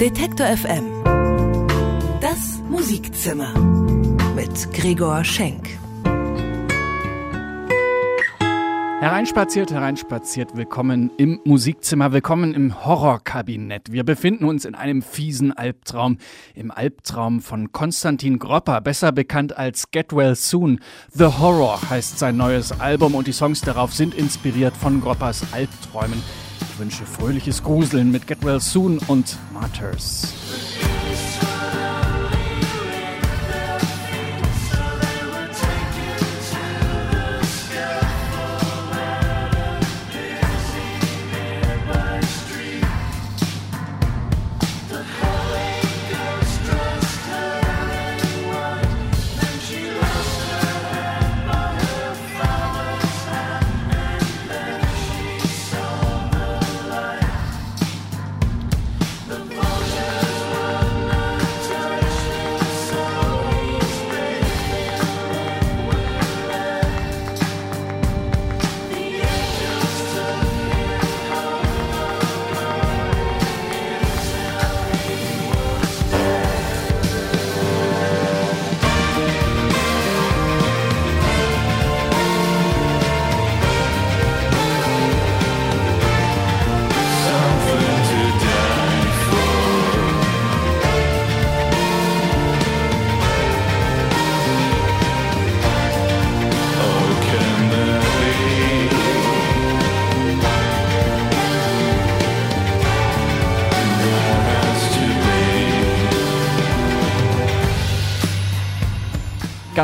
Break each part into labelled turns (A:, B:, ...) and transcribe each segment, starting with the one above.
A: Detektor FM. Das Musikzimmer mit Gregor Schenk.
B: Hereinspaziert, hereinspaziert, willkommen im Musikzimmer, willkommen im Horrorkabinett. Wir befinden uns in einem fiesen Albtraum, im Albtraum von Konstantin Gropper, besser bekannt als Get Well Soon. The Horror heißt sein neues Album und die Songs darauf sind inspiriert von Groppers Albträumen. Ich wünsche fröhliches Gruseln mit Get Well Soon und Martyrs.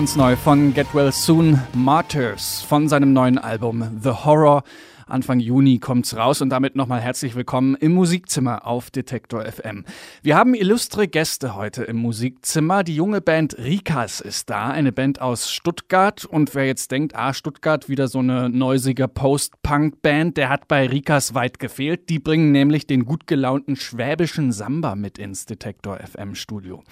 B: Ganz neu von Get Well Soon Martyrs von seinem neuen Album The Horror. Anfang Juni kommt's raus und damit nochmal herzlich willkommen im Musikzimmer auf Detektor FM. Wir haben illustre Gäste heute im Musikzimmer. Die junge Band Rikas ist da, eine Band aus Stuttgart. Und wer jetzt denkt, ah, Stuttgart, wieder so eine neusige Post-Punk-Band, der hat bei Rikas weit gefehlt. Die bringen nämlich den gut gelaunten schwäbischen Samba mit ins Detektor FM Studio.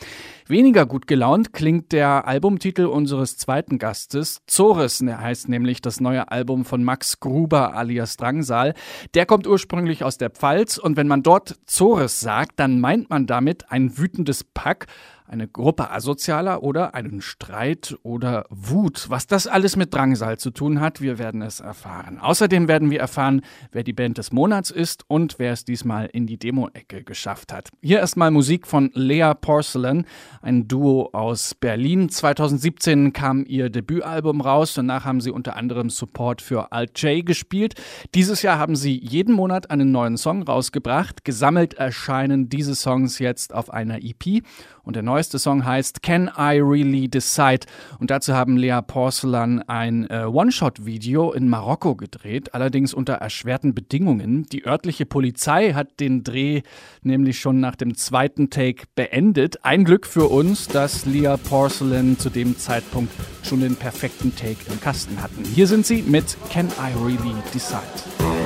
B: Weniger gut gelaunt klingt der Albumtitel unseres zweiten Gastes. Zores der heißt nämlich das neue Album von Max Gruber alias Drangsal. Der kommt ursprünglich aus der Pfalz und wenn man dort Zores sagt, dann meint man damit ein wütendes Pack eine Gruppe Asozialer oder einen Streit oder Wut. Was das alles mit Drangsal zu tun hat, wir werden es erfahren. Außerdem werden wir erfahren, wer die Band des Monats ist und wer es diesmal in die Demo-Ecke geschafft hat. Hier erstmal Musik von Lea Porcelain, ein Duo aus Berlin. 2017 kam ihr Debütalbum raus. Danach haben sie unter anderem Support für Alt J gespielt. Dieses Jahr haben sie jeden Monat einen neuen Song rausgebracht. Gesammelt erscheinen diese Songs jetzt auf einer EP und der neueste Song heißt Can I Really Decide? Und dazu haben Lea Porcelain ein äh, One-Shot-Video in Marokko gedreht, allerdings unter erschwerten Bedingungen. Die örtliche Polizei hat den Dreh nämlich schon nach dem zweiten Take beendet. Ein Glück für uns, dass Lea Porcelain zu dem Zeitpunkt schon den perfekten Take im Kasten hatten. Hier sind sie mit Can I Really Decide?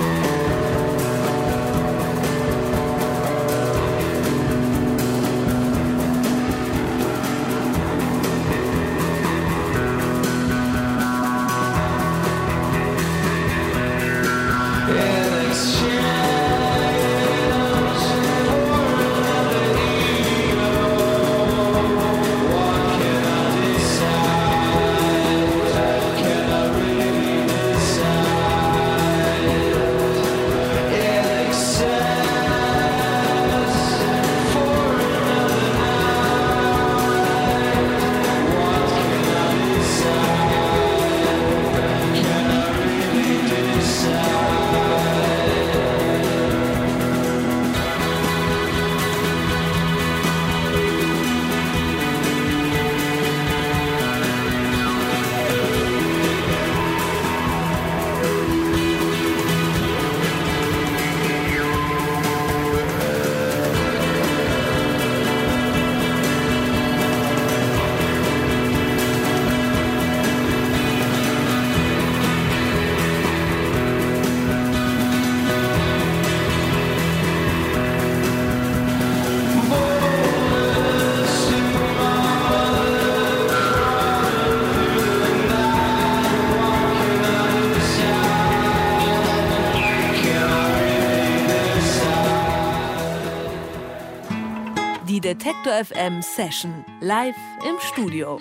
A: Detektor FM Session live im Studio.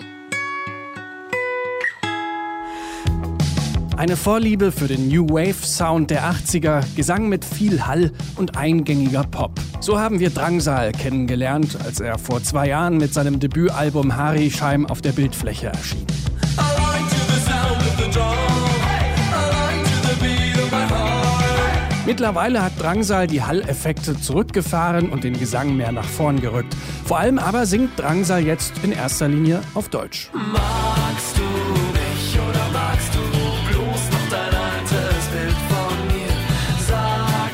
B: Eine Vorliebe für den New Wave Sound der 80er, Gesang mit viel Hall und eingängiger Pop. So haben wir Drangsal kennengelernt, als er vor zwei Jahren mit seinem Debütalbum Hari Scheim auf der Bildfläche erschien. Mittlerweile hat Drangsal die Halleffekte zurückgefahren und den Gesang mehr nach vorn gerückt. Vor allem aber singt Drangsal jetzt in erster Linie auf Deutsch.
C: Magst du mich oder magst du bloß noch dein altes Bild von mir? Sag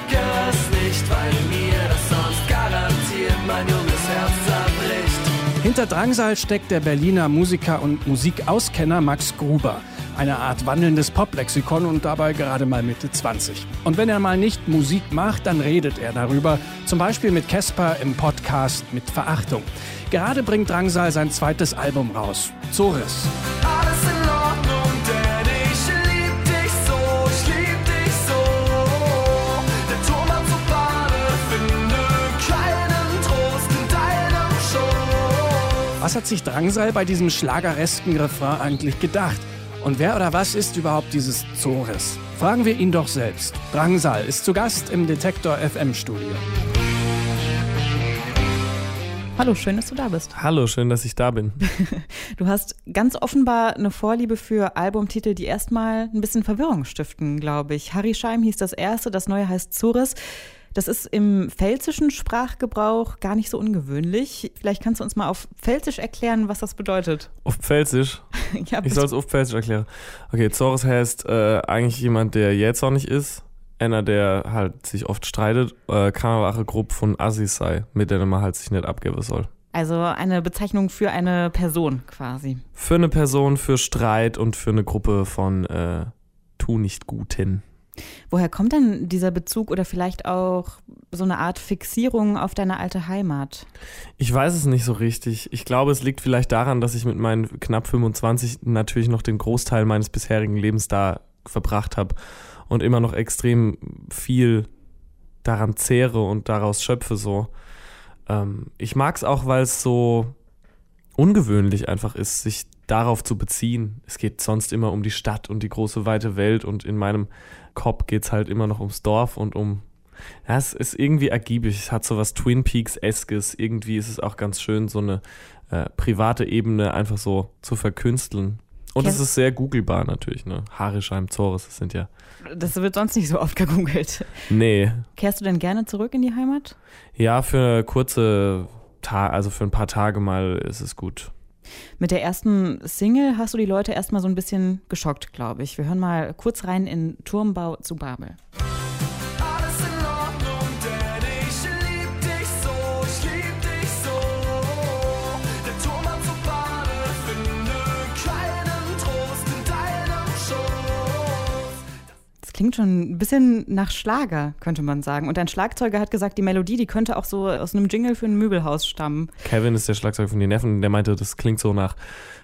C: es nicht, weil mir das sonst garantiert mein junges Herz zerbricht.
B: Hinter Drangsal steckt der Berliner Musiker und Musikauskenner Max Gruber. Eine Art wandelndes Poplexikon und dabei gerade mal Mitte 20. Und wenn er mal nicht Musik macht, dann redet er darüber. Zum Beispiel mit Casper im Podcast mit Verachtung. Gerade bringt Drangsal sein zweites Album raus. Zoris. Was hat sich Drangsal bei diesem schlageresken Refrain eigentlich gedacht? Und wer oder was ist überhaupt dieses Zores? Fragen wir ihn doch selbst. Drangsal ist zu Gast im Detektor FM Studio.
D: Hallo, schön, dass du da bist.
E: Hallo, schön, dass ich da bin.
D: Du hast ganz offenbar eine Vorliebe für Albumtitel, die erstmal ein bisschen Verwirrung stiften, glaube ich. Harry Scheim hieß das erste, das neue heißt Zores. Das ist im pfälzischen Sprachgebrauch gar nicht so ungewöhnlich. Vielleicht kannst du uns mal auf Pfälzisch erklären, was das bedeutet.
E: Auf Pfälzisch.
D: ja,
E: Ich soll es auf Pfälzisch erklären. Okay, Zores heißt äh, eigentlich jemand, der jähzornig ist. Einer, der halt sich oft streitet. Äh, kann aber auch eine Gruppe von Assis sei, mit der man halt sich nicht abgeben soll.
D: also eine Bezeichnung für eine Person quasi.
E: Für eine Person, für Streit und für eine Gruppe von äh, Tu nicht Guten.
D: Woher kommt denn dieser Bezug oder vielleicht auch so eine Art Fixierung auf deine alte Heimat?
E: Ich weiß es nicht so richtig. Ich glaube, es liegt vielleicht daran, dass ich mit meinen knapp 25 natürlich noch den Großteil meines bisherigen Lebens da verbracht habe und immer noch extrem viel daran zehre und daraus schöpfe so. Ähm, ich mag es auch, weil es so ungewöhnlich einfach ist, sich darauf zu beziehen. Es geht sonst immer um die Stadt und die große weite Welt und in meinem Kopf geht es halt immer noch ums Dorf und um ja, es ist irgendwie ergiebig. Es hat so was Twin Peaks-eskes. Irgendwie ist es auch ganz schön, so eine äh, private Ebene einfach so zu verkünsteln. Und es ist sehr googelbar natürlich, ne? Harischheim, Zores, das sind ja.
D: Das wird sonst nicht so oft gegoogelt.
E: Nee.
D: Kehrst du denn gerne zurück in die Heimat?
E: Ja, für kurze Tage, also für ein paar Tage mal ist es gut.
D: Mit der ersten Single hast du die Leute erstmal so ein bisschen geschockt, glaube ich. Wir hören mal kurz rein in Turmbau zu Babel. Klingt schon ein bisschen nach Schlager, könnte man sagen. Und dein Schlagzeuger hat gesagt, die Melodie, die könnte auch so aus einem Jingle für ein Möbelhaus stammen.
E: Kevin ist der Schlagzeuger von den Neffen, der meinte, das klingt so nach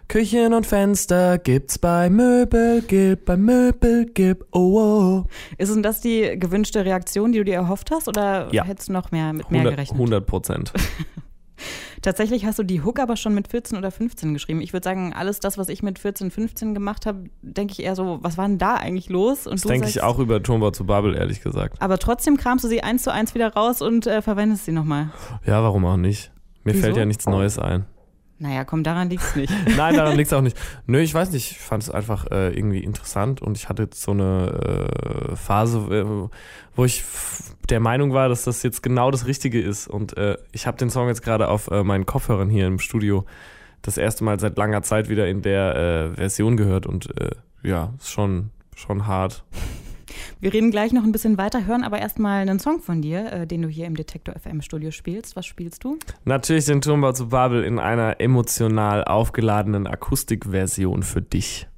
E: Küchen und Fenster gibt's bei Möbel, gib bei Möbel, gib, oh, oh.
D: Ist denn das die gewünschte Reaktion, die du dir erhofft hast? Oder
E: Ja.
D: hättest du noch mehr mit mehr
E: 100
D: gerechnet?
E: 100 Prozent.
D: Tatsächlich hast du die Hook aber schon mit 14 oder 15 geschrieben. Ich würde sagen, alles das, was ich mit 14, 15 gemacht habe, denke ich eher so, was war denn da eigentlich los? Und
E: Das denke ich auch über Turmbau zu Babel, ehrlich gesagt.
D: Aber trotzdem kramst du sie eins zu eins wieder raus und äh, verwendest sie nochmal.
E: Ja, warum auch nicht? Mir
D: Wieso?
E: fällt ja nichts Neues ein.
D: Naja, komm, daran liegt's nicht.
E: Nein, daran liegt es auch nicht. Nö, ich weiß nicht, ich fand es einfach äh, irgendwie interessant und ich hatte jetzt so eine äh, Phase, äh, wo ich der Meinung war, dass das jetzt genau das Richtige ist. Und äh, ich habe den Song jetzt gerade auf äh, meinen Kopfhörern hier im Studio das erste Mal seit langer Zeit wieder in der äh, Version gehört und äh, ja, ist schon, schon hart.
D: Wir reden gleich noch ein bisschen weiter, hören aber erstmal einen Song von dir, äh, den du hier im Detektor FM Studio spielst. Was spielst du?
E: Natürlich den Turmbau zu Babel in einer emotional aufgeladenen Akustikversion für dich.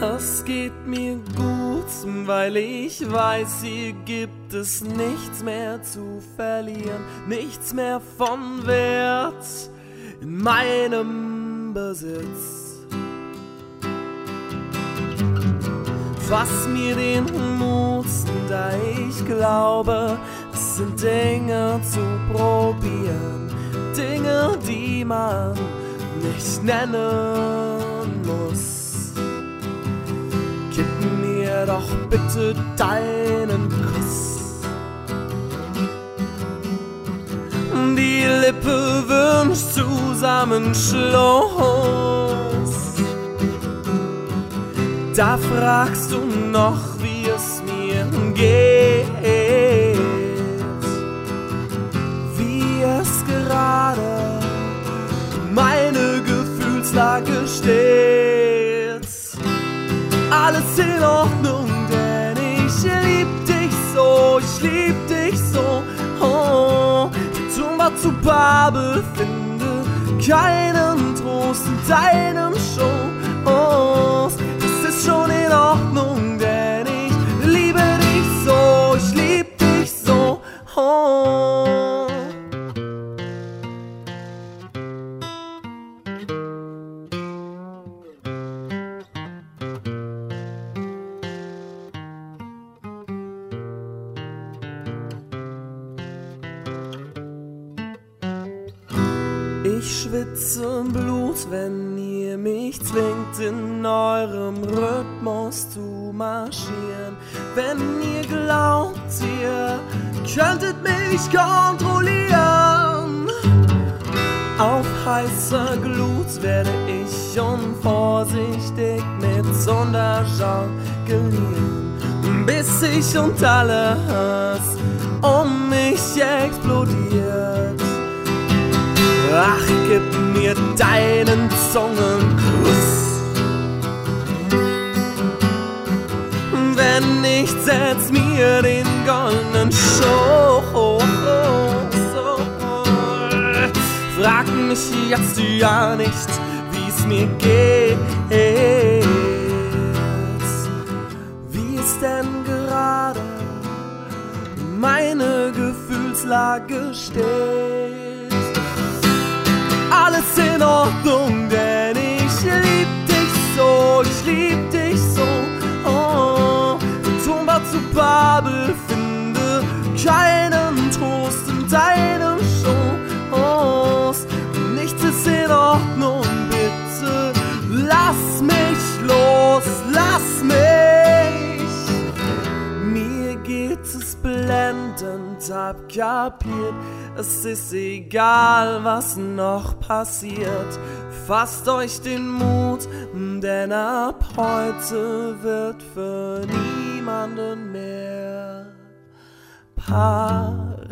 C: Es geht mir gut, weil ich weiß, hier gibt es nichts mehr zu verlieren, nichts mehr von Wert in meinem Besitz. Was mir den Mut, da ich glaube, es sind Dinge zu probieren, Dinge, die man nicht nennen muss. Gib mir doch bitte deinen Kuss. Die Lippe wünscht Zusammenschluss. Da fragst du noch, wie es mir geht. Wie es gerade meine Gefühlslage steht. Alles in Ordnung, denn ich lieb dich so, ich lieb dich so. Oh, Tumba zu Babel, finde keinen Trost in deinem Show. Oh, es ist schon in Ordnung, denn schwitze Blut, wenn ihr mich zwingt, in eurem Rhythmus zu marschieren. Wenn ihr glaubt, ihr könntet mich kontrollieren. Auf heißer Glut werde ich unvorsichtig mit Zunder jonglieren, bis ich und alles um Ach, gib mir deinen Zungenkuss. Wenn nicht, setz mir den goldenen Schoß. Frag mich jetzt ja nicht, wie's mir geht. Wie ist denn gerade meine Gefühlslage steht? Babel finde keinen Trost in deinem Schoß. Nichts ist in Ordnung, bitte lass mich los, lass mich. Mir geht es blendend, hab kapiert, es ist egal, was noch passiert. Fasst euch den Mut, denn ab heute wird für niemanden mehr pariert.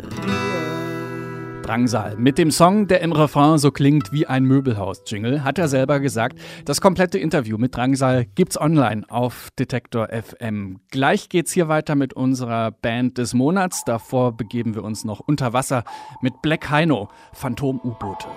B: Drangsal. Mit dem Song, der im Refrain so klingt wie ein Möbelhaus-Jingle, hat er selber gesagt. Das komplette Interview mit Drangsal gibt's online auf Detektor FM. Gleich geht's hier weiter mit unserer Band des Monats. Davor begeben wir uns noch unter Wasser mit Black Heino, Phantom-U-Boote.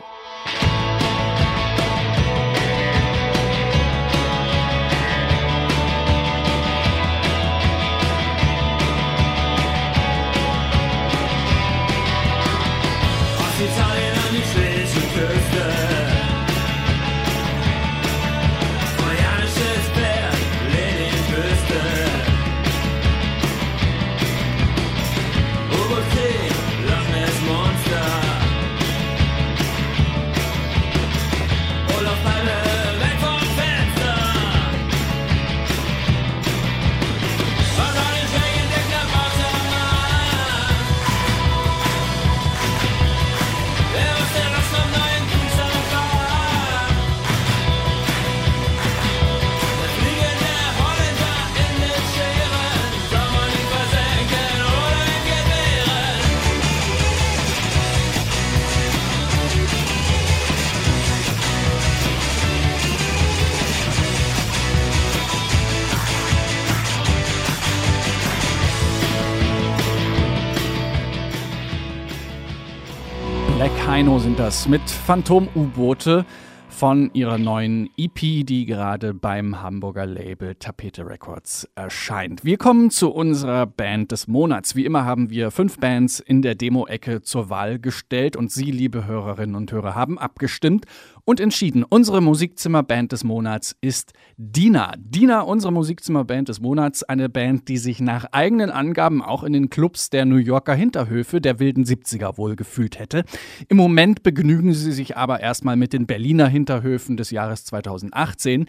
B: Heino sind das mit Phantom-U-Boote von ihrer neuen EP, die gerade beim Hamburger Label Tapete Records erscheint. Wir kommen zu unserer Band des Monats. Wie immer haben wir fünf Bands in der Demo-Ecke zur Wahl gestellt und Sie, liebe Hörerinnen und Hörer, haben abgestimmt und entschieden. Unsere Musikzimmerband des Monats ist Dina. Dina, unsere Musikzimmerband des Monats, eine Band, die sich nach eigenen Angaben auch in den Clubs der New Yorker Hinterhöfe der wilden 70er wohl gefühlt hätte. Im Moment begnügen sie sich aber erstmal mit den Berliner Hinterhöfen des Jahres 2018.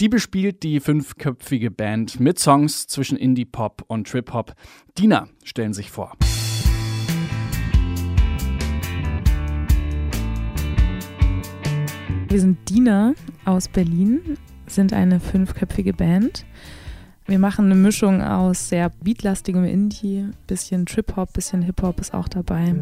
B: Die bespielt die fünfköpfige Band mit Songs zwischen Indie-Pop und Trip-Hop. Dina stellen sich vor.
F: Wir sind Dina aus Berlin, sind eine fünfköpfige Band. Wir machen eine Mischung aus sehr beatlastigem Indie, bisschen Trip-Hop, bisschen Hip-Hop ist auch dabei.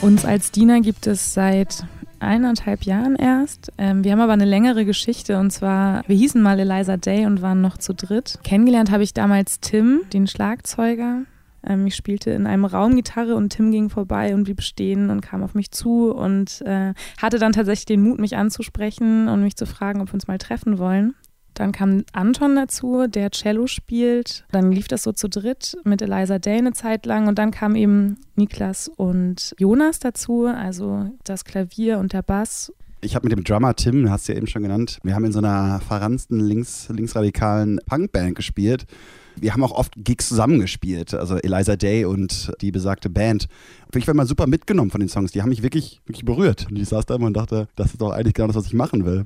F: Uns als Dina gibt es seit eineinhalb Jahren erst. Ähm, wir haben aber eine längere Geschichte und zwar, wir hießen mal Eliza Day und waren noch zu dritt. Kennengelernt habe ich damals Tim, den Schlagzeuger. Ähm, ich spielte in einem Raum Gitarre und Tim ging vorbei und blieb stehen und kam auf mich zu und äh, hatte dann tatsächlich den Mut, mich anzusprechen und mich zu fragen, ob wir uns mal treffen wollen. Dann kam Anton dazu, der Cello spielt. Dann lief das so zu dritt mit Eliza Day eine Zeit lang. Und dann kamen eben Niklas und Jonas dazu, also das Klavier und der Bass.
G: Ich habe mit dem Drummer Tim, hast du ja eben schon genannt, wir haben in so einer verransten links, linksradikalen Punkband gespielt. Wir haben auch oft Gigs zusammengespielt, also Eliza Day und die besagte Band. Und ich war mal super mitgenommen von den Songs. Die haben mich wirklich, wirklich berührt. Und ich saß da immer und dachte, das ist doch eigentlich genau das, was ich machen will.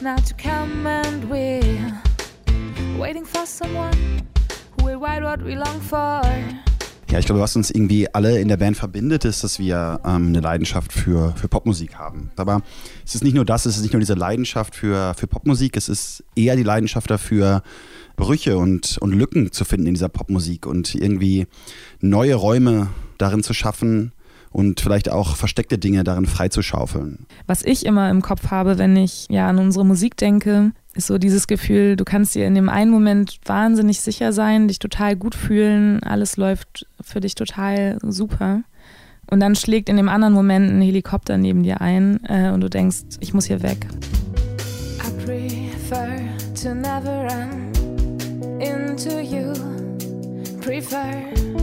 H: That's not to come, and we're waiting for someone who will write what we long for.
G: Ja, ich glaube, was uns irgendwie alle in der Band verbindet, ist, dass wir ähm, eine Leidenschaft für, für Popmusik haben. Aber es ist nicht nur das, es ist nicht nur diese Leidenschaft für, für Popmusik, es ist eher die Leidenschaft dafür, Brüche und, und Lücken zu finden in dieser Popmusik und irgendwie neue Räume darin zu schaffen und vielleicht auch versteckte Dinge darin freizuschaufeln.
F: Was ich immer im Kopf habe, wenn ich ja an unsere Musik denke, ist so dieses Gefühl, du kannst dir in dem einen Moment wahnsinnig sicher sein, dich total gut fühlen, alles läuft für dich total super. Und dann schlägt in dem anderen Moment ein Helikopter neben dir ein äh, und du denkst, ich muss hier weg.
H: I prefer to never run into you. Prefer.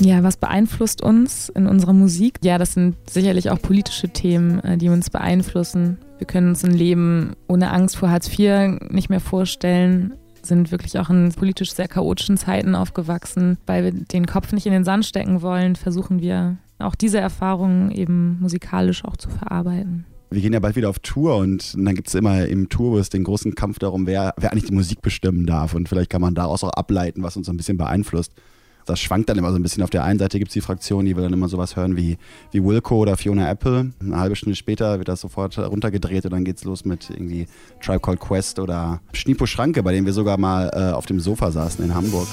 F: Ja, was beeinflusst uns in unserer Musik? Ja, das sind sicherlich auch politische Themen, äh, die uns beeinflussen. Wir können uns ein Leben ohne Angst vor Hartz IV nicht mehr vorstellen, sind wirklich auch in politisch sehr chaotischen Zeiten aufgewachsen. Weil wir den Kopf nicht in den Sand stecken wollen, versuchen wir auch diese Erfahrungen eben musikalisch auch zu verarbeiten.
G: Wir gehen ja bald wieder auf Tour und dann gibt es immer im Tourbus den großen Kampf darum, wer, wer eigentlich die Musik bestimmen darf. Und vielleicht kann man daraus auch ableiten, was uns so ein bisschen beeinflusst. Das schwankt dann immer so ein bisschen. Auf der einen Seite gibt es die Fraktion, die will dann immer sowas hören wie, wie Wilco oder Fiona Apple. Eine halbe Stunde später wird das sofort runtergedreht und dann geht's los mit irgendwie Tribe Called Quest oder Schnipo Schranke, bei dem wir sogar mal äh, auf dem Sofa saßen in Hamburg.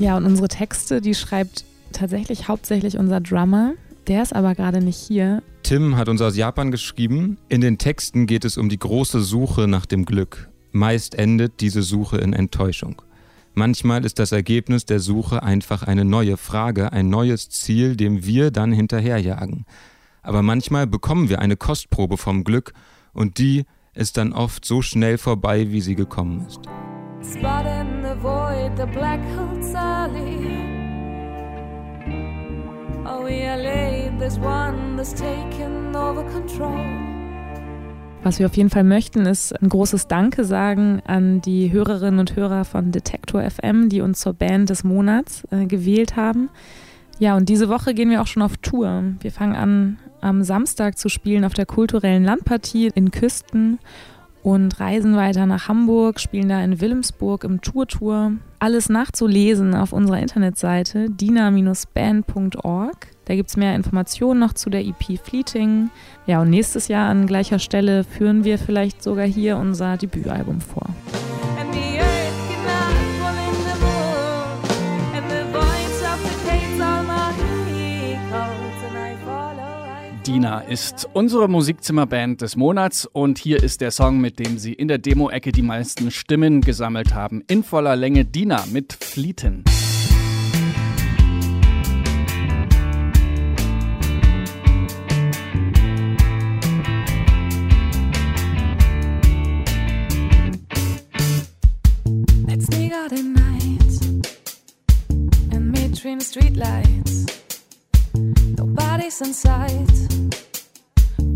F: Ja, und unsere Texte, die schreibt tatsächlich hauptsächlich unser Drummer. Der ist aber gerade nicht hier.
I: Tim hat uns aus Japan geschrieben. In den Texten geht es um die große Suche nach dem Glück. Meist endet diese Suche in Enttäuschung. Manchmal ist das Ergebnis der Suche einfach eine neue Frage, ein neues Ziel, dem wir dann hinterherjagen. Aber manchmal bekommen wir eine Kostprobe vom Glück und die ist dann oft so schnell vorbei, wie sie gekommen ist.
H: Spot in the void, the black hole's alley. Oh, we are late, there's one that's taken over control.
F: Was wir auf jeden Fall möchten, ist ein großes Danke sagen an die Hörerinnen und Hörer von Detektor FM, die uns zur Band des Monats äh, gewählt haben. Ja, und diese Woche gehen wir auch schon auf Tour. Wir fangen an, am Samstag zu spielen auf der kulturellen Landpartie in Küsten und reisen weiter nach Hamburg, spielen da in Wilhelmsburg im Tour-Tour. Alles nachzulesen auf unserer Internetseite dina-band.org. Da gibt es mehr Informationen noch zu der EP Fleeting. Ja, und nächstes Jahr an gleicher Stelle führen wir vielleicht sogar hier unser Debütalbum vor.
B: Dina ist unsere Musikzimmerband des Monats und hier ist der Song, mit dem sie in der Demo-Ecke die meisten Stimmen gesammelt haben. In voller Länge Dina mit Flieten.
H: Let's sneak out at night and the streetlights. Nobody's in sight.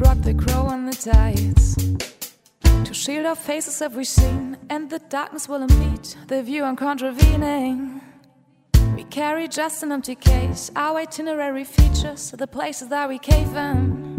H: Brought the crow on the tides. To shield our faces we seen, and the darkness will impede the view on contravening. We carry just an empty case. Our itinerary features the places that we cave in.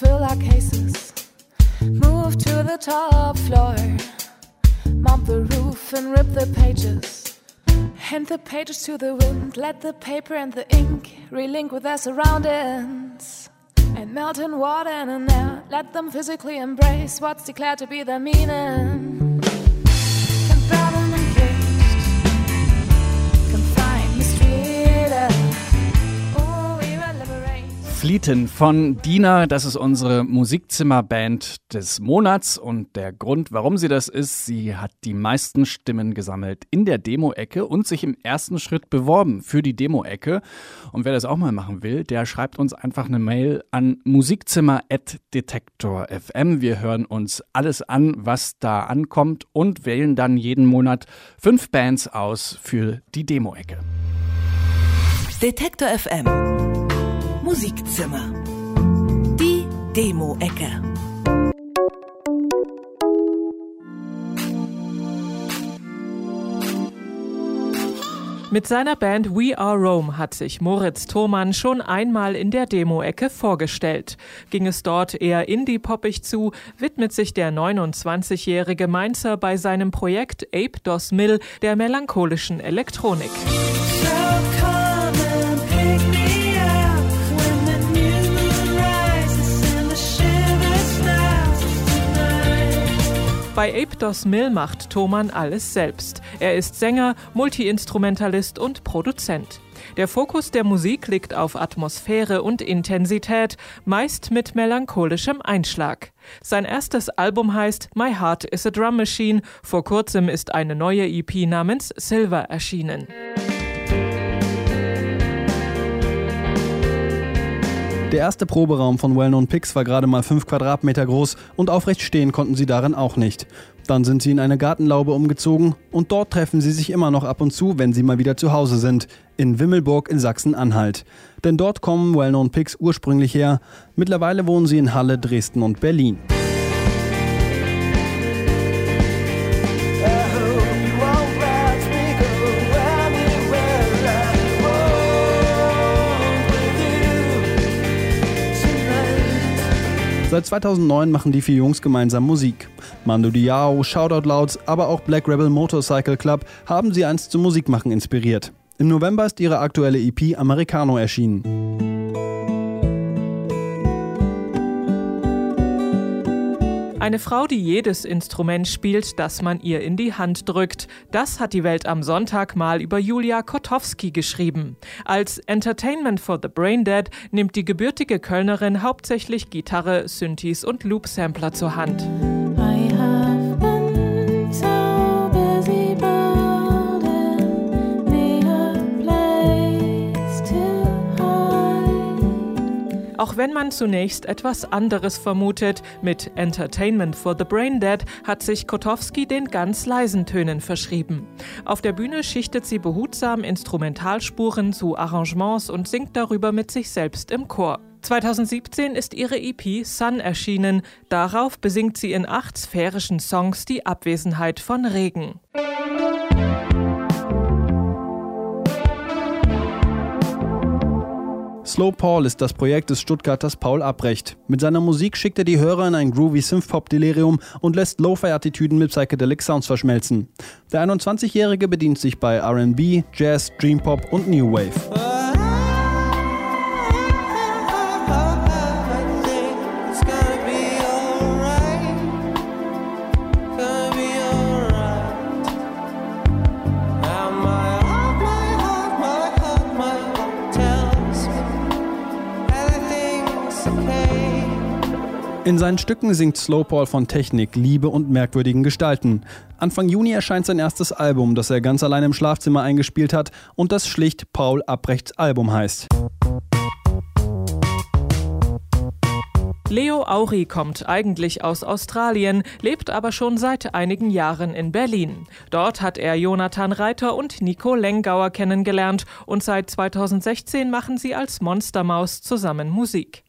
H: Fill our cases. Move to the top floor, mop the roof and rip the pages. Hand the pages to the wind, let the paper and the ink relink with their surroundings. And melt in water and in air, let them physically embrace what's declared to be their meaning.
B: Flieten von Dina, das ist unsere Musikzimmerband des Monats und der Grund, warum sie das ist, sie hat die meisten Stimmen gesammelt in der Demo-Ecke und sich im ersten Schritt beworben für die Demo-Ecke. Und wer das auch mal machen will, der schreibt uns einfach eine Mail an musikzimmer.detektor.fm. Wir hören uns alles an, was da ankommt und wählen dann jeden Monat fünf Bands aus für die Demo-Ecke.
A: Detektor FM Musikzimmer. Die Demo-Ecke.
J: Mit seiner Band We Are Rome hat sich Moritz Thomann schon einmal in der Demo-Ecke vorgestellt. Ging es dort eher indie-poppig zu, widmet sich der 29-jährige Mainzer bei seinem Projekt Ape Dos Mill der melancholischen Elektronik. Bei Ape Dos Mill macht Thomann alles selbst. Er ist Sänger, Multiinstrumentalist und Produzent. Der Fokus der Musik liegt auf Atmosphäre und Intensität, meist mit melancholischem Einschlag. Sein erstes Album heißt My Heart is a Drum Machine. Vor kurzem ist eine neue EP namens Silver erschienen.
K: Der erste Proberaum von Well-Known Picks war gerade mal 5 Quadratmeter groß und aufrecht stehen konnten sie darin auch nicht. Dann sind sie in eine Gartenlaube umgezogen und dort treffen sie sich immer noch ab und zu, wenn sie mal wieder zu Hause sind, in Wimmelburg in Sachsen-Anhalt. Denn dort kommen Well-Known Picks ursprünglich her. Mittlerweile wohnen sie in Halle, Dresden und Berlin. Seit 2009 machen die vier Jungs gemeinsam Musik. Mando Diao, Shoutout Louds, aber auch Black Rebel Motorcycle Club haben sie einst zum Musikmachen inspiriert. Im November ist ihre aktuelle EP Americano erschienen.
J: Eine Frau, die jedes Instrument spielt, das man ihr in die Hand drückt. Das hat die Welt am Sonntag mal über Julia Kotowski geschrieben. Als Entertainment for the Braindead nimmt die gebürtige Kölnerin hauptsächlich Gitarre, Synthes und Loop-Sampler zur Hand. Auch wenn man zunächst etwas anderes vermutet, mit Entertainment for the Braindead hat sich Kotowski den ganz leisen Tönen verschrieben. Auf der Bühne schichtet sie behutsam Instrumentalspuren zu Arrangements und singt darüber mit sich selbst im Chor. 2017 ist ihre EP Sun erschienen. Darauf besingt sie in acht sphärischen Songs die Abwesenheit von Regen.
K: Slow Paul ist das Projekt des Stuttgarters Paul Abrecht. Mit seiner Musik schickt er die Hörer in ein groovy Synthpop-Delirium und lässt Lo-Fi-Attitüden mit Psychedelic Sounds verschmelzen. Der 21-Jährige bedient sich bei R&B, Jazz, Dreampop und New Wave. In seinen Stücken singt Slow Paul von Technik, Liebe und merkwürdigen Gestalten. Anfang Juni erscheint sein erstes Album, das er ganz allein im Schlafzimmer eingespielt hat und das schlicht Paul Abrechts Album heißt.
J: Leo Auri kommt eigentlich aus Australien, lebt aber schon seit einigen Jahren in Berlin. Dort hat er Jonathan Reiter und Nico Lengauer kennengelernt und seit 2016 machen sie als Monstermaus zusammen Musik.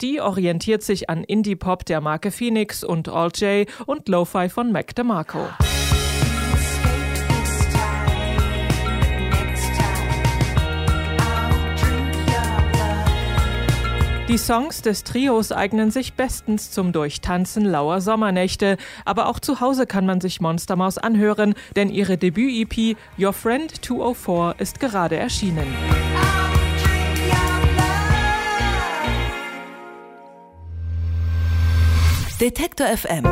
J: Die orientiert sich an Indie-Pop der Marke Phoenix und All J und Lo-Fi von Mac DeMarco. Die Songs des Trios eignen sich bestens zum Durchtanzen lauer Sommernächte, aber auch zu Hause kann man sich Monstermaus anhören, denn ihre Debüt-EP Your Friend 204 ist gerade erschienen.
A: Detektor FM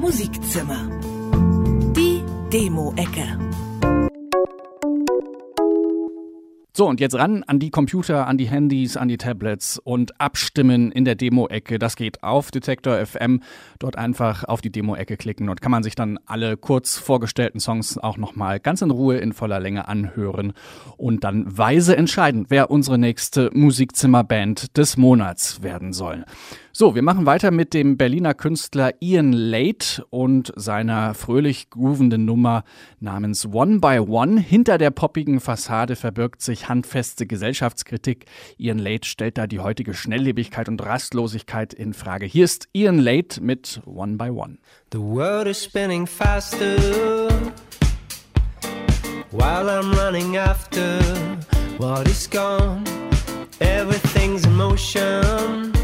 A: Musikzimmer. Die Demo-Ecke.
B: So, und jetzt ran an die Computer, an die Handys, an die Tablets und abstimmen in der Demo-Ecke. Das geht auf Detektor FM. Dort einfach auf die Demo-Ecke klicken und kann man sich dann alle kurz vorgestellten Songs auch nochmal ganz in Ruhe in voller Länge anhören und dann weise entscheiden, wer unsere nächste Musikzimmerband des Monats werden soll. So, wir machen weiter mit dem Berliner Künstler Ian Late und seiner fröhlich groovenden Nummer namens One by One. Hinter der poppigen Fassade verbirgt sich handfeste Gesellschaftskritik. Ian Late stellt da die heutige Schnelllebigkeit und Rastlosigkeit in Frage. Hier ist Ian Late mit One by One.
C: The world is spinning faster while I'm running after what is gone. Everything's in motion.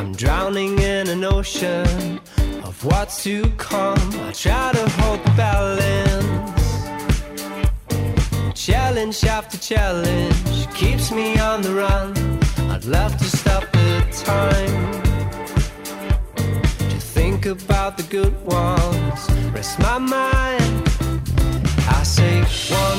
C: I'm drowning in an ocean of what's to come. I try to hold balance. Challenge after challenge keeps me on the run. I'd love to stop the time to think about the good ones. Rest my mind. I say one,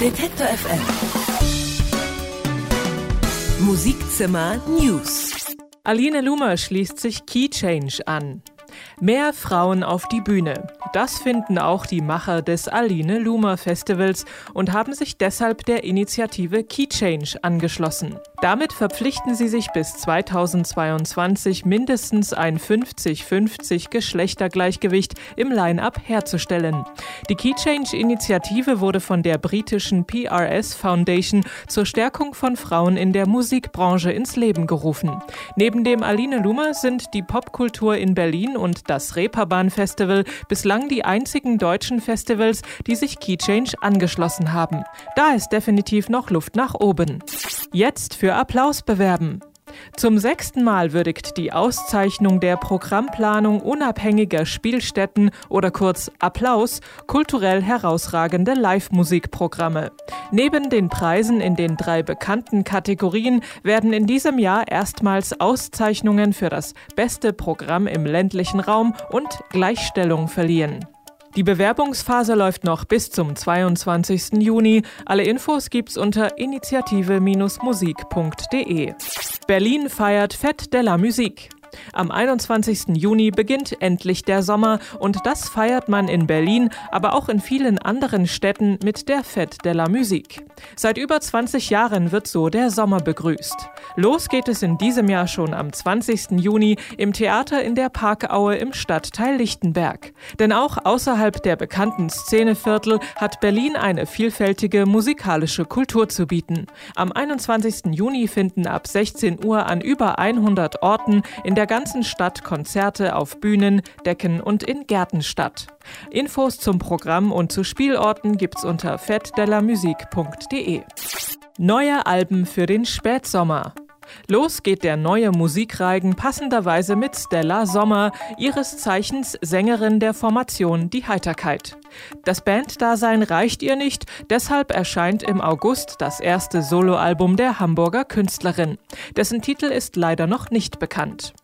A: Detektor FM. Musikzimmer News.
J: Aline Lumer schließt sich Key Change an. Mehr Frauen auf die Bühne. Das finden auch die Macher des Aline Lumer Festivals und haben sich deshalb der Initiative Key Change angeschlossen. Damit verpflichten sie sich bis 2022 mindestens ein 50-50 Geschlechtergleichgewicht im Line-up herzustellen. Die Key Change Initiative wurde von der britischen PRS Foundation zur Stärkung von Frauen in der Musikbranche ins Leben gerufen. Neben dem Aline Lumer sind die Popkultur in Berlin und das Reeperbahn Festival bislang die einzigen deutschen Festivals, die sich Key Change angeschlossen haben. Da ist definitiv noch Luft nach oben. Jetzt für Applaus bewerben. Zum sechsten Mal würdigt die Auszeichnung der Programmplanung unabhängiger Spielstätten oder kurz Applaus kulturell herausragende Live-Musikprogramme. Neben den Preisen in den drei bekannten Kategorien werden in diesem Jahr erstmals Auszeichnungen für das beste Programm im ländlichen Raum und Gleichstellung verliehen. Die Bewerbungsphase läuft noch bis zum 22. Juni. Alle Infos gibt's unter initiative-musik.de. Berlin feiert Fête de la Musique. Am 21. Juni beginnt endlich der Sommer und das feiert man in Berlin, aber auch in vielen anderen Städten mit der Fête de la Musique. Seit über 20 Jahren wird so der Sommer begrüßt. Los geht es in diesem Jahr schon am 20. Juni im Theater in der Parkaue im Stadtteil Lichtenberg. Denn auch außerhalb der bekannten Szeneviertel hat Berlin eine vielfältige musikalische Kultur zu bieten. Am 21. Juni finden ab 16 Uhr an über 100 Orten in der ganzen Stadt Konzerte auf Bühnen, Decken und in Gärten statt. Infos zum Programm und zu Spielorten gibt's unter fetdelamusique.de. Neue Alben für den Spätsommer. Los geht der neue Musikreigen passenderweise mit Stella Sommer, ihres Zeichens Sängerin der Formation Die Heiterkeit. Das Banddasein reicht ihr nicht, deshalb erscheint im August das erste Soloalbum der Hamburger Künstlerin. Dessen Titel ist leider noch nicht bekannt.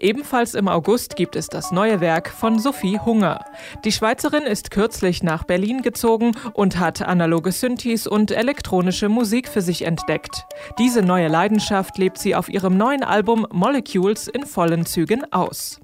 J: Ebenfalls im August gibt es das neue Werk von Sophie Hunger. Die Schweizerin ist kürzlich nach Berlin gezogen und hat analoge Synthes und elektronische Musik für sich entdeckt. Diese neue Leidenschaft lebt sie auf ihrem neuen Album Molecules in vollen Zügen aus.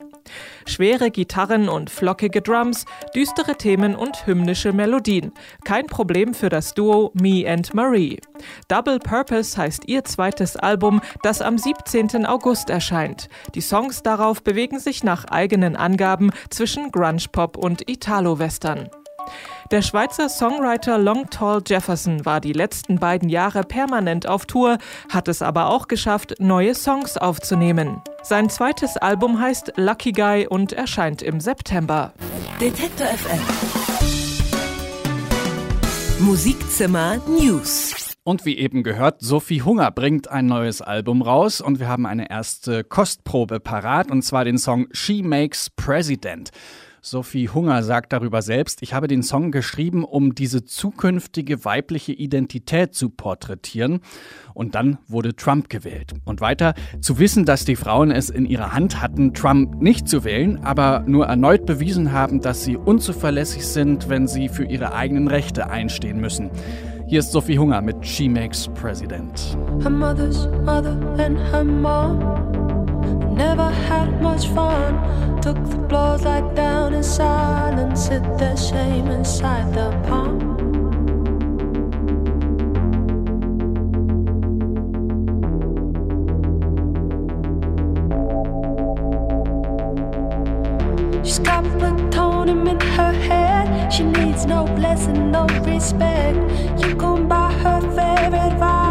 J: Schwere Gitarren und flockige Drums, düstere Themen und hymnische Melodien. Kein Problem für das Duo Me and Marie. Double Purpose heißt ihr zweites Album, das am 17. August erscheint. Die Songs darauf bewegen sich nach eigenen Angaben zwischen Grunge Pop und Italo-Western. Der Schweizer Songwriter Long Tall Jefferson war die letzten beiden Jahre permanent auf Tour, hat es aber auch geschafft, neue Songs aufzunehmen. Sein zweites Album heißt Lucky Guy und erscheint im September.
A: Detektor FM. Musikzimmer News.
B: Und wie eben gehört, Sophie Hunger bringt ein neues Album raus und wir haben eine erste Kostprobe parat und zwar den Song She Makes President. Sophie Hunger sagt darüber selbst, ich habe den Song geschrieben, um diese zukünftige weibliche Identität zu porträtieren. Und dann wurde Trump gewählt. Und weiter, zu wissen, dass die Frauen es in ihrer Hand hatten, Trump nicht zu wählen, aber nur erneut bewiesen haben, dass sie unzuverlässig sind, wenn sie für ihre eigenen Rechte einstehen müssen. Hier ist Sophie Hunger mit She Makes President.
L: Her mother's mother and her mom never had much fun. Took the blows like down in silence, hid their shame inside their palm. She's got plutonium in her head. She needs no blessing, no respect. You can buy her favorite vinyl,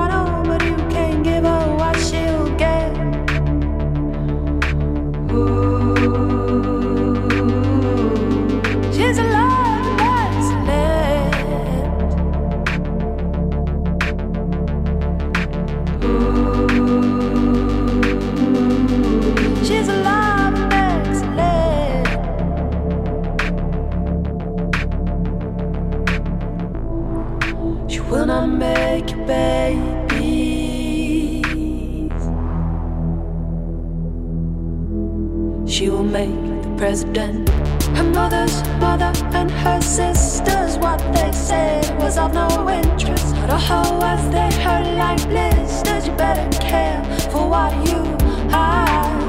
L: president. Her mother's mother and her sisters, what they said was of no interest. But oh, as they hurt like blisters, you better care for what you have.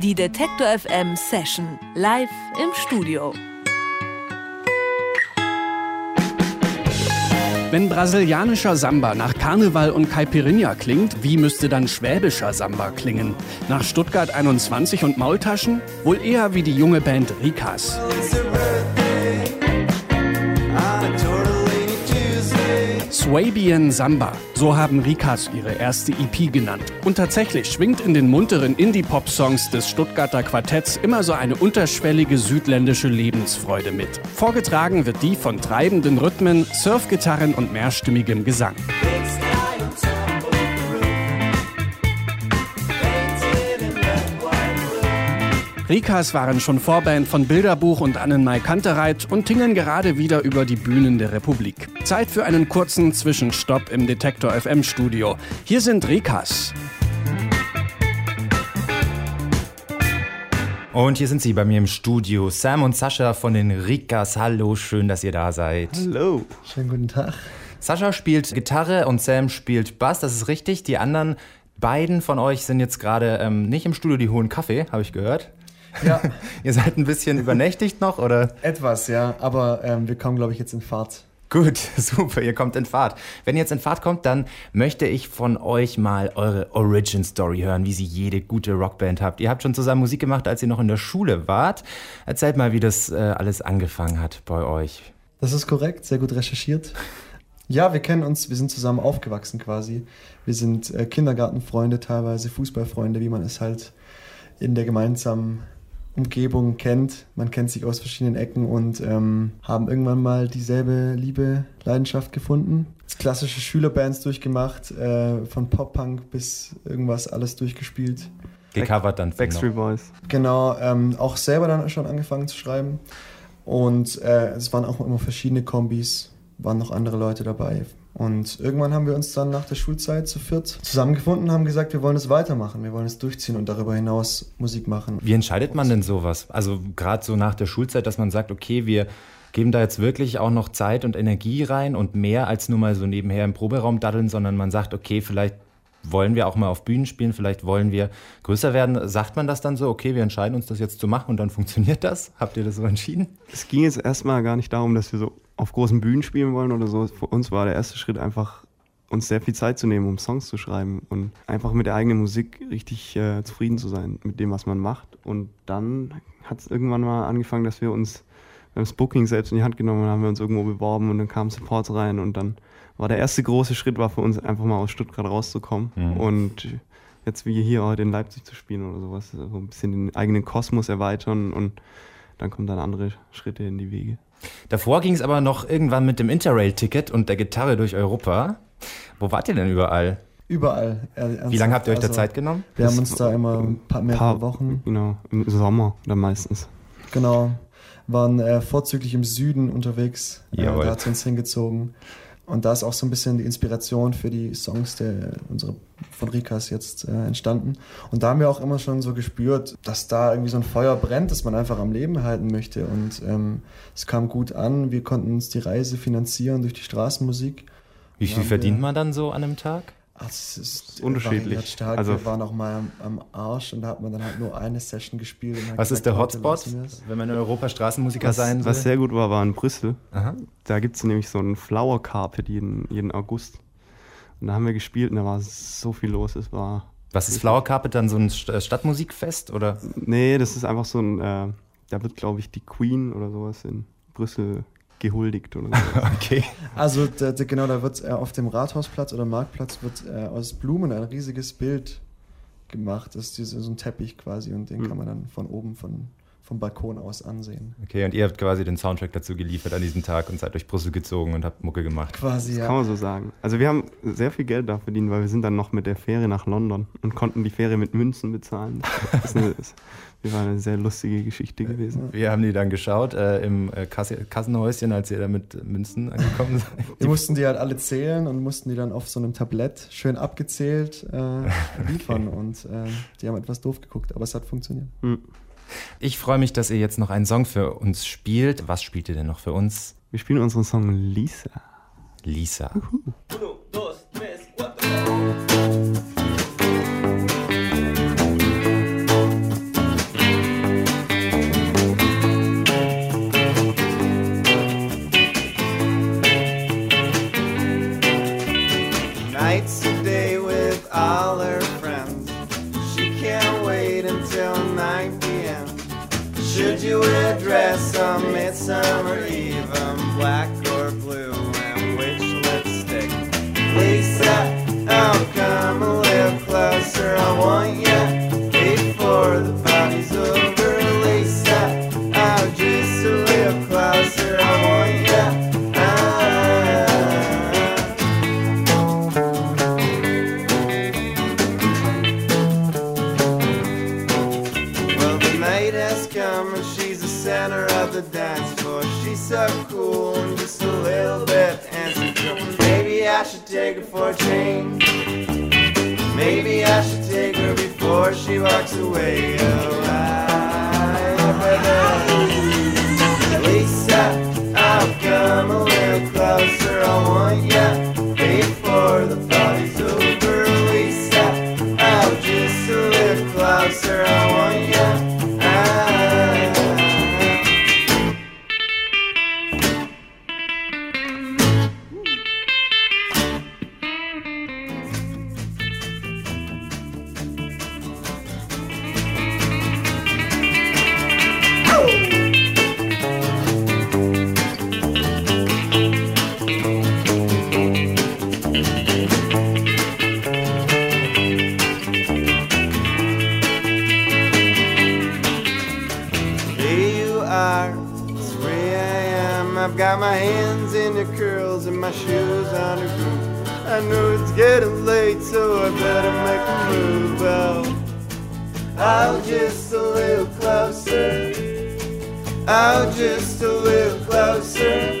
A: Die Detektor FM Session live im Studio.
B: Wenn brasilianischer Samba nach Karneval und Caipirinha klingt, wie müsste dann schwäbischer Samba klingen? Nach Stuttgart 21 und Maultaschen? Wohl eher wie die junge Band Rikas. Swabian Samba, so haben Rikas ihre erste EP genannt. Und tatsächlich schwingt in den munteren Indie-Pop-Songs des Stuttgarter Quartetts immer so eine unterschwellige südländische Lebensfreude mit. Vorgetragen wird die von treibenden Rhythmen, Surfgitarren und mehrstimmigem Gesang. Rikas waren schon Vorband von Bilderbuch und Annenmai Kantereit und tingeln gerade wieder über die Bühnen der Republik. Zeit für einen kurzen Zwischenstopp im Detektor FM Studio. Hier sind Rikas.
M: Und hier sind sie bei mir im Studio. Sam und Sascha von den Rikas. Hallo, schön, dass ihr da seid.
N: Hallo. Schönen guten Tag.
M: Sascha spielt Gitarre und Sam spielt Bass, das ist richtig. Die anderen beiden von euch sind jetzt gerade ähm, nicht im Studio, die holen Kaffee, habe ich gehört.
N: Ja.
M: Ihr seid ein bisschen übernächtigt noch, oder?
N: Etwas, ja. Aber ähm, wir kommen, glaube ich, jetzt in Fahrt.
M: Gut, super, ihr kommt in Fahrt. Wenn ihr jetzt in Fahrt kommt, dann möchte ich von euch mal eure Origin Story hören, wie sie jede gute Rockband habt. Ihr habt schon zusammen Musik gemacht, als ihr noch in der Schule wart. Erzählt mal, wie das äh, alles angefangen hat bei euch.
N: Das ist korrekt, sehr gut recherchiert. Ja, wir kennen uns, wir sind zusammen aufgewachsen quasi. Wir sind äh, Kindergartenfreunde teilweise, Fußballfreunde, wie man es halt in der gemeinsamen Umgebung kennt. Man kennt sich aus verschiedenen Ecken und ähm, haben irgendwann mal dieselbe Liebe, Leidenschaft gefunden. Klassische Schülerbands durchgemacht, äh, von Pop-Punk bis irgendwas alles durchgespielt.
M: Gecovert dann.
K: Backstreet. Boys.
N: Genau, ähm, auch selber dann schon angefangen zu schreiben. Und äh, es waren auch immer verschiedene Kombis, waren noch andere Leute dabei. Und irgendwann haben wir uns dann nach der Schulzeit zu viert zusammengefunden und haben gesagt, wir wollen es weitermachen, wir wollen es durchziehen und darüber hinaus Musik machen.
M: Wie entscheidet man denn sowas? Also gerade so nach der Schulzeit, dass man sagt, okay, wir geben da jetzt wirklich auch noch Zeit und Energie rein und mehr als nur mal so nebenher im Proberaum daddeln, sondern man sagt, okay, vielleicht wollen wir auch mal auf Bühnen spielen, vielleicht wollen wir größer werden. Sagt man das dann so, okay, wir entscheiden uns das jetzt zu machen und dann funktioniert das? Habt ihr das so entschieden?
K: Es ging jetzt erstmal gar nicht darum, dass wir so auf großen Bühnen spielen wollen oder so. Für uns war der erste Schritt einfach, uns sehr viel Zeit zu nehmen, um Songs zu schreiben und einfach mit der eigenen Musik richtig äh, zufrieden zu sein mit dem, was man macht. Und dann hat es irgendwann mal angefangen, dass wir uns beim Booking selbst in die Hand genommen haben, haben wir uns irgendwo beworben und dann kamen Supports rein und dann war der erste große Schritt war für uns einfach mal aus Stuttgart rauszukommen
M: Mhm.
K: und jetzt wie hier heute in Leipzig zu spielen oder sowas, so ein bisschen den eigenen Kosmos erweitern und dann kommen dann andere Schritte in die Wege.
M: Davor ging es aber noch irgendwann mit dem Interrail-Ticket und der Gitarre durch Europa. Wo wart ihr denn überall?
N: Überall. äh,
M: Wie lange habt ihr euch da
N: also,
M: Zeit genommen?
N: Wir haben
K: Das
N: uns da immer ein paar, mehrere Wochen,
K: Genau, im Sommer dann meistens.
N: genau, waren äh, vorzüglich im Süden unterwegs. Äh,
M: Jawohl.
N: da hat es uns hingezogen. Und da ist auch so ein bisschen die Inspiration für die Songs der, unsere, von Rikas jetzt äh, entstanden. Und da haben wir auch immer schon so gespürt, dass da irgendwie so ein Feuer brennt, das man einfach am Leben halten möchte. Und ähm, es kam gut an. Wir konnten uns die Reise finanzieren durch die Straßenmusik.
M: Wie viel
N: wir-
M: verdient man dann so an einem Tag?
N: Ach, das ist
K: unterschiedlich.
N: variiert Stark.
K: Also-
N: wir waren auch mal am, am Arsch und da hat man dann halt nur eine Session gespielt.
M: Was ist der
N: gesagt,
M: Hotspot, wenn man in Europa Straßenmusiker
K: Was,
M: sein will?
K: was sehr gut war, war in Brüssel.
M: Aha.
K: Da gibt es nämlich so einen Flower Carpet jeden, jeden August. Und da haben wir gespielt und da war so viel los. Es war.
M: Was ist Flower Carpet dann so ein äh, Stadtmusikfest oder?
K: Nee, das ist einfach so ein. Äh, da wird, glaube ich, die Queen oder sowas in Brüssel gehuldigt oder so.
M: okay.
N: Also da, da, genau, da wird äh, auf dem Rathausplatz oder Marktplatz wird äh, aus Blumen ein riesiges Bild gemacht. Das ist diese, so ein Teppich quasi und den
K: Mhm.
N: kann man dann von oben von, vom Balkon aus ansehen.
M: Okay, und ihr habt quasi den Soundtrack dazu geliefert an diesem Tag und seid durch Brüssel gezogen und habt Mucke gemacht.
N: Quasi,
K: Das
N: ja.
K: kann man so sagen. Also wir haben sehr viel Geld da verdient, weil wir sind dann noch mit der Fähre nach London und konnten die Fähre mit Münzen bezahlen. Das ist eine, das war eine sehr lustige Geschichte gewesen.
M: Wir haben die dann geschaut äh, im äh, Kasse Kassenhäuschen, als ihr da mit Münzen angekommen seid.
N: Wir mussten die halt alle zählen und mussten die dann auf so einem Tablett schön abgezählt äh, liefern und äh, die haben etwas doof geguckt, aber es hat funktioniert.
M: Ich freue mich, dass ihr jetzt noch einen Song für uns spielt. Was spielt ihr denn noch für uns?
K: Wir spielen unseren Song Lisa.
M: Lisa.
O: Nights summer. I'll just a little closer. I'll just a little closer.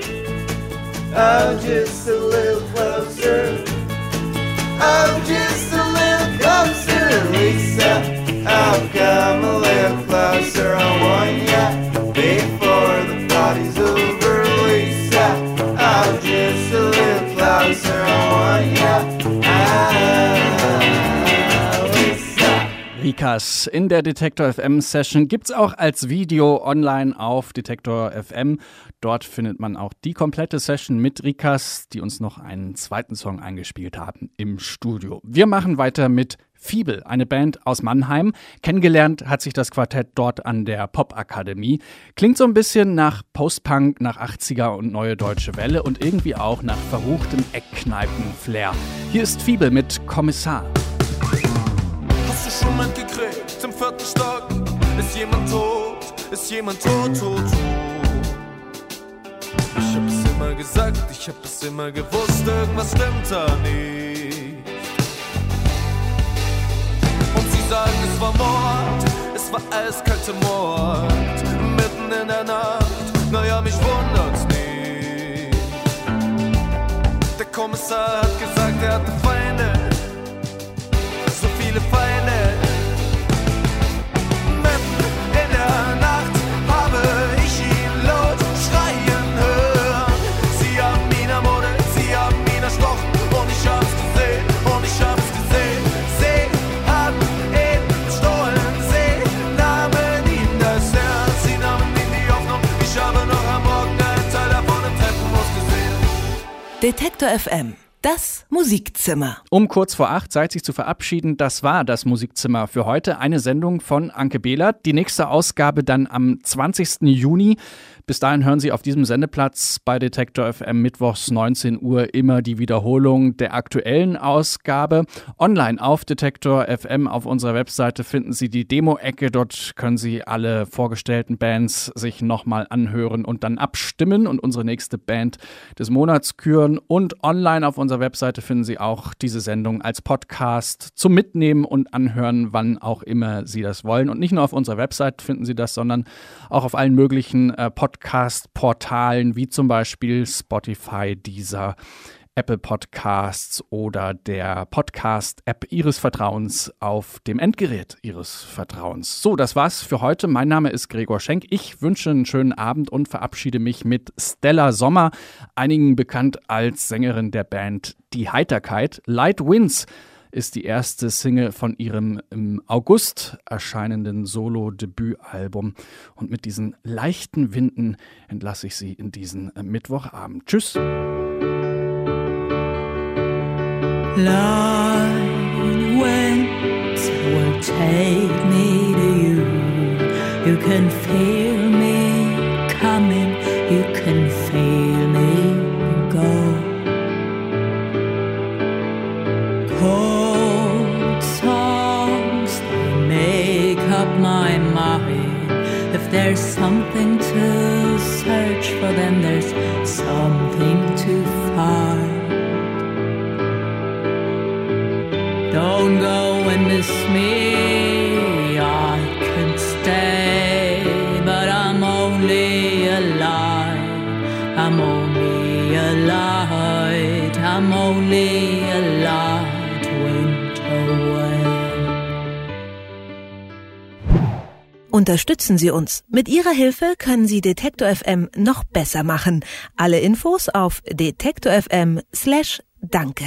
O: I'll just a little closer. I'll just a little closer, Lisa. I'll come a little
B: Rikas in der Detektor FM Session gibt's auch als Video online auf Detektor FM. Dort findet man auch die komplette Session mit Rikas, die uns noch einen zweiten Song eingespielt haben im Studio. Wir machen weiter mit Fiebel, eine Band aus Mannheim. Kennengelernt hat sich das Quartett dort an der Popakademie. Klingt so ein bisschen nach Postpunk, nach 80er und Neue Deutsche Welle und irgendwie auch nach verruchtem Eckkneipen-Flair. Hier ist Fiebel mit Kommissar.
P: Schon mitgekriegt, im vierten Stock ist jemand tot, ist jemand tot, tot, tot. Ich hab es immer gesagt, ich hab es immer gewusst, irgendwas stimmt da nicht. Und sie sagen, es war Mord, es war eiskalte Mord, mitten in der Nacht, naja, mich wundert's nicht. Der Kommissar hat gesagt, er hatte Feinde, so viele Feinde.
A: Detektor FM, das Musikzimmer.
B: Um kurz vor acht Zeit sich zu verabschieden, das war das Musikzimmer für heute. Eine Sendung von Anke Behlert. Die nächste Ausgabe dann am 20. Juni. Bis dahin hören Sie auf diesem Sendeplatz bei Detektor FM mittwochs 19 Uhr immer die Wiederholung der aktuellen Ausgabe. Online auf Detektor FM auf unserer Webseite finden Sie die Demo-Ecke. Dort können Sie alle vorgestellten Bands sich nochmal anhören und dann abstimmen und unsere nächste Band des Monats küren. Und online auf unserer Webseite finden Sie auch diese Sendung als Podcast zum Mitnehmen und Anhören, wann auch immer Sie das wollen. Und nicht nur auf unserer Website finden Sie das, sondern auch auf allen möglichen äh, Podcast-Portalen wie zum Beispiel Spotify, Deezer, Apple Podcasts oder der Podcast-App Ihres Vertrauens auf dem Endgerät Ihres Vertrauens. So, das war's für heute. Mein Name ist Gregor Schenk. Ich wünsche einen schönen Abend und verabschiede mich mit Stella Sommer, einigen bekannt als Sängerin der Band Die Heiterkeit. Light Winds ist die erste Single von ihrem im August erscheinenden Solo-Debütalbum. Und mit diesen leichten Winden entlasse ich Sie in diesen äh, Mittwochabend. Tschüss.
Q: Light winds will take me to you. You can feel there's something to search for, then there's something to find. Don't go and miss me.
A: Unterstützen Sie uns. Mit Ihrer Hilfe können Sie Detektor FM noch besser machen. Alle Infos auf detektor FM slash danke.